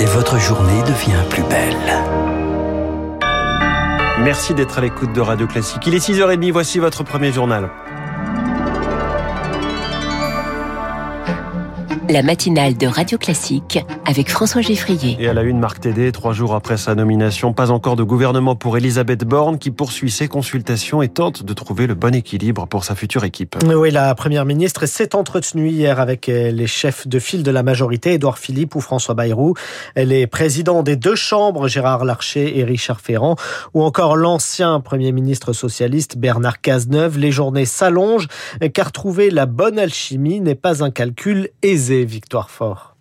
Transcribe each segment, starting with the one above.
et votre journée devient plus belle. Merci d'être à l'écoute de Radio Classique. Il est 6h30, voici votre premier journal. La matinale de Radio Classique avec François Geffrier. Et à la une, Marc Tédé, trois jours après sa nomination, pas encore de gouvernement pour Elisabeth Borne qui poursuit ses consultations et tente de trouver le bon équilibre pour sa future équipe. Oui, la première ministre s'est entretenue hier avec les chefs de file de la majorité, Édouard Philippe ou François Bayrou. Elle est président des deux chambres, Gérard Larcher et Richard Ferrand, ou encore l'ancien premier ministre socialiste Bernard Cazeneuve. Les journées s'allongent car trouver la bonne alchimie n'est pas un calcul aisé.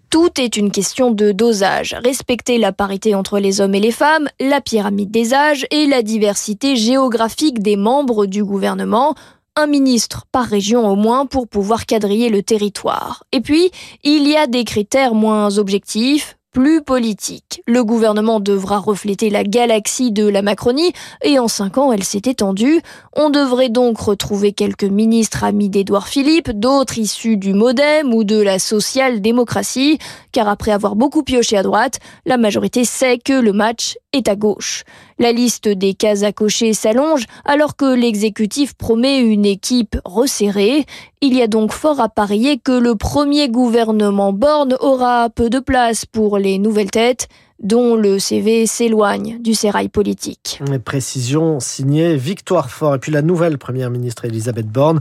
Tout est une question de dosage. Respecter la parité entre les hommes et les femmes, la pyramide des âges et la diversité géographique des membres du gouvernement. Un ministre par région au moins pour pouvoir quadriller le territoire. Et puis, il y a des critères moins objectifs, plus politique. Le gouvernement devra refléter la galaxie de la Macronie et en cinq ans, elle s'est étendue. On devrait donc retrouver quelques ministres amis d'Édouard Philippe, d'autres issus du Modem ou de la social-démocratie, car après avoir beaucoup pioché à droite, la majorité sait que le match est à gauche. La liste des cases à cocher s'allonge alors que l'exécutif promet une équipe resserrée. Il y a donc fort à parier que le premier gouvernement Borne aura peu de place pour les nouvelles têtes dont le CV s'éloigne du sérail politique. Précision signée Victoire Fort. Et puis la nouvelle première ministre Elisabeth Borne,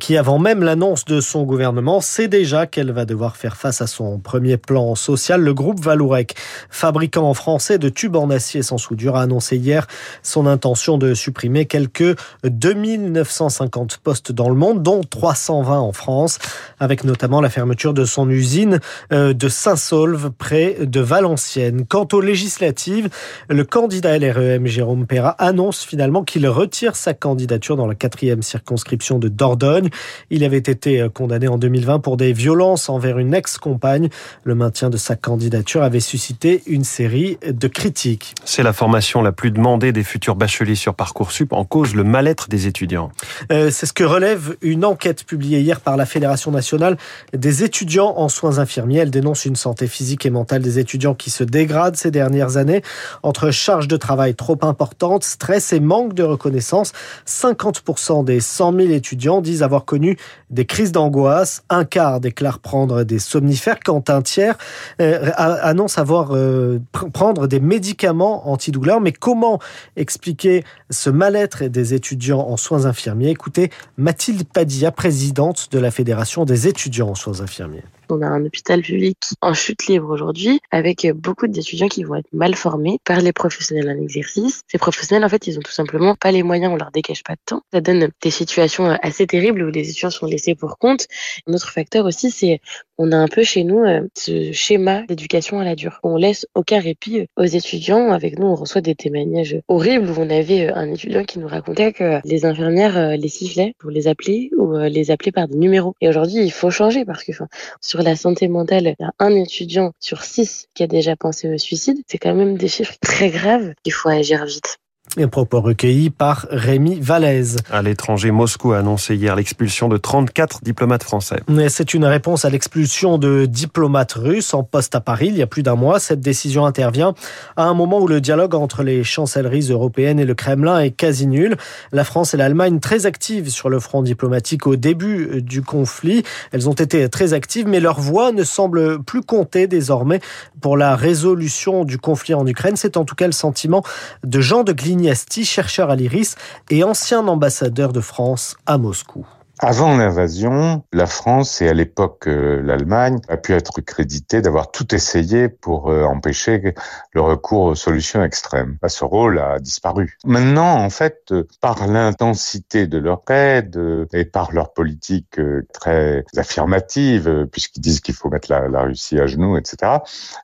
qui avant même l'annonce de son gouvernement, sait déjà qu'elle va devoir faire face à son premier plan social. Le groupe Valourec, fabricant en français de tubes en acier sans soudure, a annoncé hier son intention de supprimer quelques 2950 postes dans le monde, dont 320 en France, avec notamment la fermeture de son usine euh, de Saint-Saulve près de Valenciennes. Quant aux législatives, le candidat LREM Jérôme Perra annonce finalement qu'il retire sa candidature dans la quatrième circonscription de Dordogne. Il avait été condamné en 2020 pour des violences envers une ex-compagne. Le maintien de sa candidature avait suscité une série de critiques. C'est la formation la plus demandée des futurs bacheliers sur Parcoursup en cause le mal-être des étudiants. Euh, c'est ce que relève une enquête publiée hier par la Fédération nationale des étudiants en soins infirmiers. Elle dénonce une santé physique et mentale des étudiants qui se dégrade ces dernières années entre charges de travail trop importantes, stress et manque de reconnaissance. 50% des 100 000 étudiants disent avoir connu des crises d'angoisse. Un quart déclare prendre des somnifères, quand un tiers euh, annonce avoir euh, prendre des médicaments antidouleurs. Mais comment expliquer ce mal-être des étudiants en soins infirmiers? Écoutez Mathilde Padilla, présidente de la Fédération des étudiants en soins infirmiers. On a un hôpital public en chute libre aujourd'hui avec beaucoup d'étudiants qui vont être mal formés par les professionnels en exercice. Ces professionnels, en fait, ils ont tout simplement pas les moyens, on leur décache pas de temps. Ça donne des situations assez terribles où les étudiants sont laissés pour compte. Un autre facteur aussi, c'est on a un peu chez nous euh, ce schéma d'éducation à la dure. On laisse aucun répit aux étudiants. Avec nous, on reçoit des témoignages horribles où on avait euh, un étudiant qui nous racontait que les infirmières euh, les sifflaient pour les appeler ou les appeler par des numéros. Et aujourd'hui, il faut changer parce que sur la santé mentale, il y a un étudiant sur six qui a déjà pensé au suicide. C'est quand même des chiffres très graves. Il faut agir vite. Un propos recueilli par Rémi Vallès. À l'étranger, Moscou a annoncé hier l'expulsion de 34 diplomates français. C'est une réponse à l'expulsion de diplomates russes en poste à Paris il y a plus d'un mois. Cette décision intervient à un moment où le dialogue entre les chancelleries européennes et le Kremlin est quasi nul. La France et l'Allemagne très actives sur le front diplomatique au début du conflit. Elles ont été très actives, mais leur voix ne semble plus compter désormais pour la résolution du conflit en Ukraine. C'est en tout cas le sentiment de Jean de Gligny chercheur à l'IRIS et ancien ambassadeur de France à Moscou. Avant l'invasion, la France et à l'époque euh, l'Allemagne a pu être crédité d'avoir tout essayé pour euh, empêcher le recours aux solutions extrêmes. Bah, ce rôle a disparu. Maintenant, en fait, euh, par l'intensité de leur aide et par leur politique très affirmative, puisqu'ils disent qu'il faut mettre la, Russie à genoux, etc.,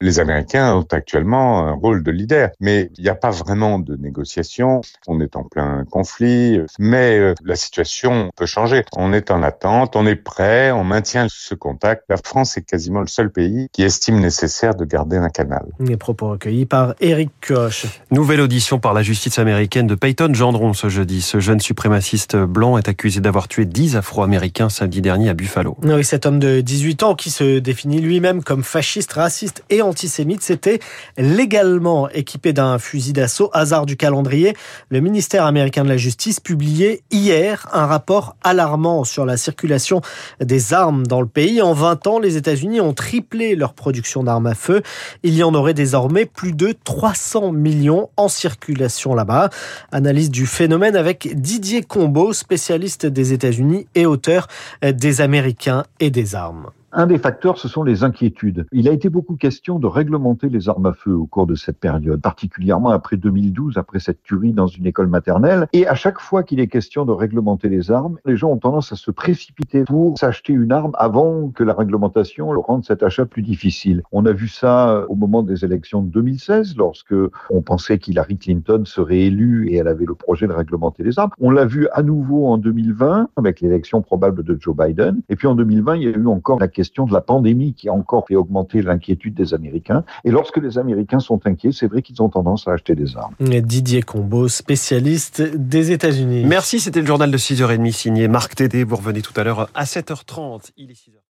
les Américains ont actuellement un rôle de leader. Mais il n'y a pas vraiment de négociation. On est en plein conflit, mais la situation peut changer On est en attente, on est prêt, on maintient ce contact. La France est quasiment le seul pays qui estime nécessaire de garder un canal. Les propos recueillis par Eric Koch. Nouvelle audition par la justice américaine de Peyton Gendron ce jeudi. Ce jeune suprémaciste blanc est accusé d'avoir tué 10 Afro-Américains samedi dernier à Buffalo. Oui, cet homme de 18 ans qui se définit lui-même comme fasciste, raciste et antisémite, c'était légalement équipé d'un fusil d'assaut. Hasard du calendrier, le ministère américain de la Justice publiait hier un rapport alarmant sur la circulation des armes dans le pays. En 20 ans, les États-Unis ont triplé leur production d'armes à feu. Il y en aurait désormais plus de 300 millions en circulation là-bas. Analyse du phénomène avec Didier Combeau, spécialiste des États-Unis et auteur des Américains et des armes. Un des facteurs, ce sont les inquiétudes. Il a été beaucoup question de réglementer les armes à feu au cours de cette période, particulièrement après 2012, après cette tuerie dans une école maternelle. Et à chaque fois qu'il est question de réglementer les armes, les gens ont tendance à se précipiter pour s'acheter une arme avant que la réglementation rende cet achat plus difficile. On a vu ça au moment des élections de 2016, lorsque on pensait qu'Hillary Clinton serait élue et elle avait le projet de réglementer les armes. On l'a vu à nouveau en 2020 avec l'élection probable de Joe Biden. Et puis en 2020, il y a eu encore la question question de la pandémie qui a encore fait augmenter l'inquiétude des Américains. Et lorsque les Américains sont inquiets, c'est vrai qu'ils ont tendance à acheter des armes. Didier Combeau, spécialiste des États-Unis. Merci, c'était le journal de 6h30 signé Marc Tédé. Vous revenez tout à l'heure à 7h30. Il est 6h.